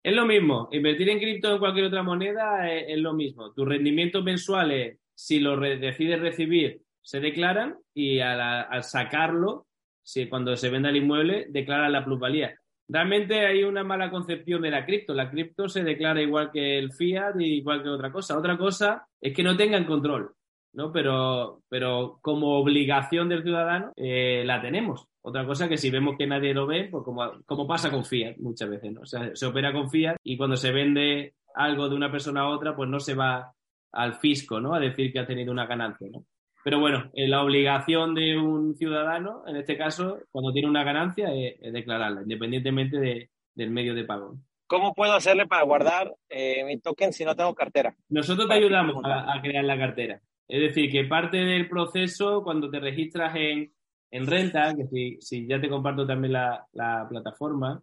B: Es lo mismo, invertir en cripto o en cualquier otra moneda es, lo mismo. Tus rendimientos mensuales, si lo decides recibir, se declaran y al, sacarlo, si, cuando se venda el inmueble, declaran la plusvalía. realmente hay una mala concepción de la cripto. La cripto se declara igual que el fiat y igual que otra cosa. Otra cosa es que no tengan control, ¿no? Pero, pero como obligación del ciudadano eh, la tenemos. Otra cosa que si vemos que nadie lo ve, pues como, como pasa con fiat muchas veces, ¿no? O sea, se opera con fiat y cuando se vende algo de una persona a otra, pues no se va al fisco, ¿no? A decir que ha tenido una ganancia, ¿no? Pero bueno, eh, la obligación de un ciudadano, en este caso, cuando tiene una ganancia, es, declararla, independientemente del medio de pago.
A: ¿Cómo puedo hacerle para guardar eh, mi token si no tengo cartera?
B: Nosotros te ayudamos a, crear la cartera. Es decir, que parte del proceso, cuando te registras en, en Renta, que si, ya te comparto también la, plataforma,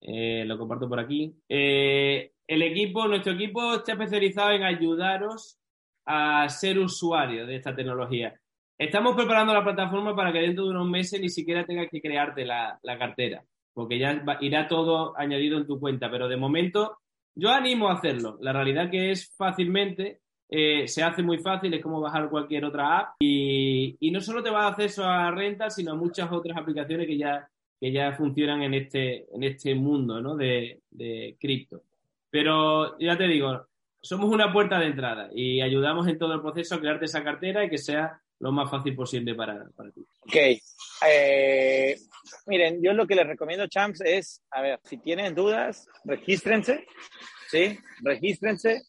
B: eh, lo comparto por aquí, el equipo, nuestro equipo está especializado en ayudaros a ser usuario de esta tecnología. Estamos preparando la plataforma para que dentro de unos meses ni siquiera tengas que crearte la, cartera, porque ya irá todo añadido en tu cuenta, pero de momento yo animo a hacerlo. La realidad que es fácilmente, eh, se hace muy fácil, es como bajar cualquier otra app y, no solo te va a dar acceso a renta, sino a muchas otras aplicaciones que ya, que ya funcionan en este, en este mundo ¿no? de, de cripto. Pero ya te digo, somos una puerta de entrada y ayudamos en todo el proceso a crearte esa cartera y que sea lo más fácil posible para, para ti.
A: Ok. Eh, miren, yo lo que les recomiendo, champs, es, a ver, si tienen dudas, regístrense, ¿sí? Regístrense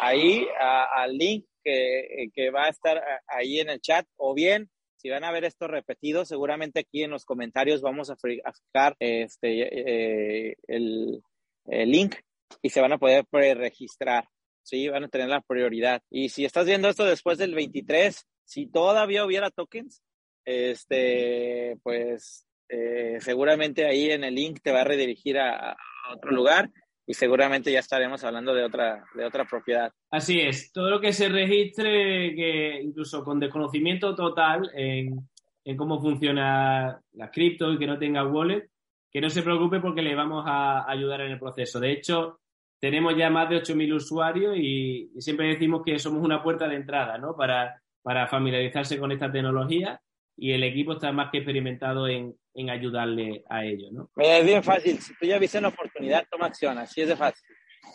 A: ahí al link que, que, va a estar ahí en el chat o bien si van a ver esto repetido, seguramente aquí en los comentarios vamos a fijar este, eh, el, el, link y se van a poder pre-registrar. ¿sí? Van a tener la prioridad. Y si estás viendo esto después del 23, si todavía hubiera tokens, este, pues eh, seguramente ahí en el link te va a redirigir a, otro lugar y seguramente ya estaremos hablando de otra, de otra propiedad.
B: Así es, todo lo que se registre, que incluso con desconocimiento total en, cómo funciona la cripto y que no tenga wallet, que no se preocupe porque le vamos a ayudar en el proceso. De hecho, tenemos ya más de 8.000 usuarios y, siempre decimos que somos una puerta de entrada ¿no? para, para familiarizarse con esta tecnología y el equipo está más que experimentado en, en ayudarle a ello. ¿no?
A: es bien fácil. Si tú ya viste una oportunidad, toma acción. Así es de fácil.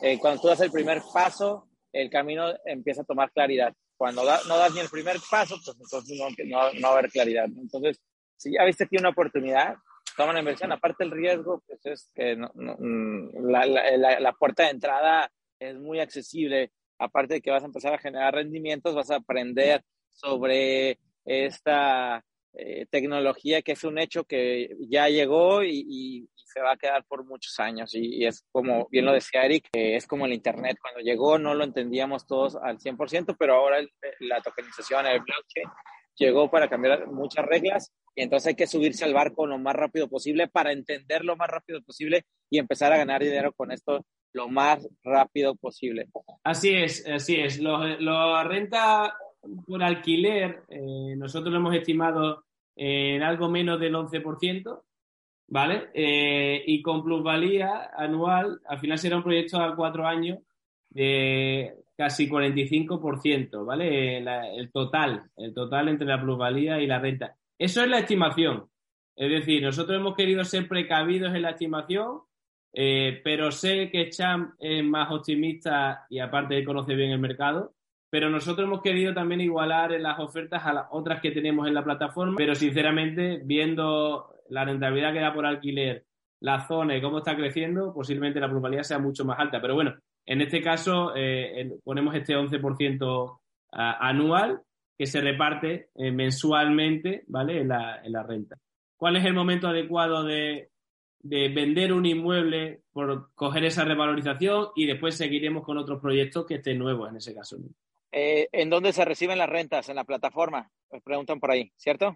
A: Eh, cuando tú das el primer paso, el camino empieza a tomar claridad. Cuando no das ni el primer paso, pues entonces no, no, no va a haber claridad. Entonces, si ya viste aquí una oportunidad, toma una inversión. Aparte el riesgo, pues es que mm, la, la, la, puerta de entrada es muy accesible. Aparte de que vas a empezar a generar rendimientos, vas a aprender sobre esta eh, tecnología que es un hecho que ya llegó y, y, se va a quedar por muchos años. Y, es como, bien lo decía Eric, es como el Internet. Cuando llegó no lo entendíamos todos al 100%, pero ahora la tokenización, el blockchain, llegó para cambiar muchas reglas y entonces hay que subirse al barco lo más rápido posible para entender lo más rápido posible y empezar a ganar dinero con esto lo más rápido posible.
B: Así es, así es. La renta por alquiler, eh, nosotros lo hemos estimado en algo menos del 11%, ¿vale? Eh, y con plusvalía anual, al final será un proyecto a cuatro años de casi 45%, ¿vale? el total, el total entre la plusvalía y la renta. Eso es la estimación. Es decir, nosotros hemos querido ser precavidos en la estimación, eh, pero sé que Champ es más optimista y aparte conoce bien el mercado. Pero nosotros hemos querido también igualar las ofertas a las otras que tenemos en la plataforma. Pero sinceramente, viendo la rentabilidad que da por alquiler, la zona y cómo está creciendo, posiblemente la probabilidad sea mucho más alta. Pero bueno, en este caso eh, ponemos este 11% anual que se reparte eh, mensualmente, ¿vale? En la, renta. ¿Cuál es el momento adecuado de, vender un inmueble por coger esa revalorización y después seguiremos con otros proyectos que estén nuevos en ese caso?
A: Eh, ¿En dónde se reciben las rentas? En la plataforma. Me preguntan por ahí, ¿cierto?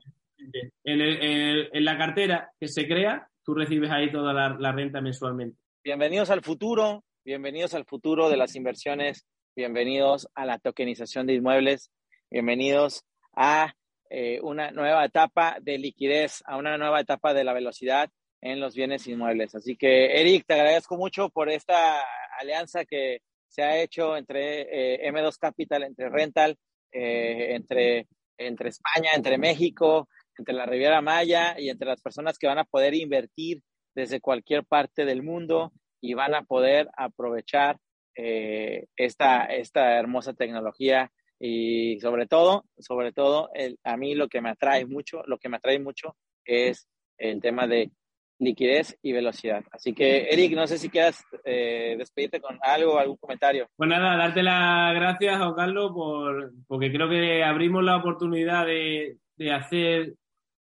B: En, la cartera que se crea, tú recibes ahí toda la renta mensualmente.
A: Bienvenidos al futuro, bienvenidos al futuro de las inversiones, bienvenidos a la tokenización de inmuebles. Bienvenidos a eh, una nueva etapa de liquidez, a una nueva etapa de la velocidad en los bienes inmuebles. Así que, Eric, te agradezco mucho por esta alianza que se ha hecho entre eh, M2 Capital, entre Rental, eh, entre, entre España, entre México, entre la Riviera Maya y entre las personas que van a poder invertir desde cualquier parte del mundo y van a poder aprovechar eh, esta, esta hermosa tecnología. Y sobre todo, sobre todo, el, a mí lo que me atrae mucho, lo que me atrae mucho es el tema de liquidez y velocidad. Así que, Eric, no sé si quieras eh, despedirte con algo, algún comentario.
B: Pues nada, darte las gracias, Juan Carlos, por, porque creo que abrimos la oportunidad de, de hacer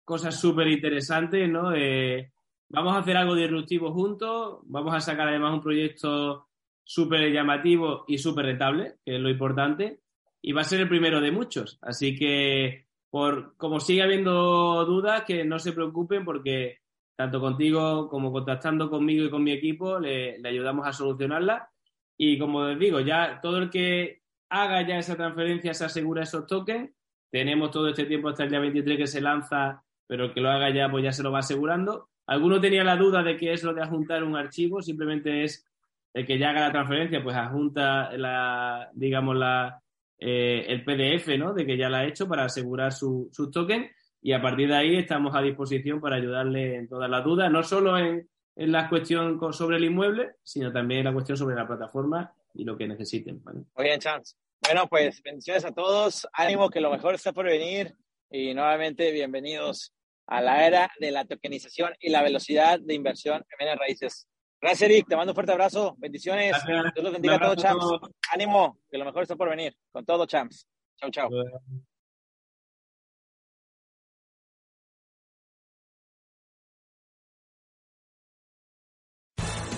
B: cosas súper interesantes, ¿no? vamos a hacer algo disruptivo juntos, vamos a sacar además un proyecto súper llamativo y súper rentable, que es lo importante, y va a ser el primero de muchos. Así que, por, como sigue habiendo dudas, que no se preocupen porque tanto contigo como contactando conmigo y con mi equipo, le, ayudamos a solucionarla. Y como les digo, ya todo el que haga ya esa transferencia se asegura esos tokens. Tenemos todo este tiempo hasta el día 23 que se lanza, pero el que lo haga ya, pues ya se lo va asegurando. Alguno tenía la duda de qué es lo de adjuntar un archivo, simplemente es el que ya haga la transferencia, pues adjunta la, digamos, la, eh, el PDF, ¿no? De que ya la ha hecho para asegurar su, su token y a partir de ahí estamos a disposición para ayudarle en todas las dudas, no solo en, en la cuestión sobre el inmueble, sino también en la cuestión sobre la plataforma y lo que necesiten.
A: Muy bien, Chance. Bueno, pues bendiciones a todos, ánimo que lo mejor está por venir y nuevamente bienvenidos a la era de la tokenización y la velocidad de inversión en bienes raíces. Gracias, Eric. Te mando un fuerte abrazo. Bendiciones. Dios los bendiga a todos, champs. Ánimo, que lo mejor está por venir. Con todo, champs. Chau, chau.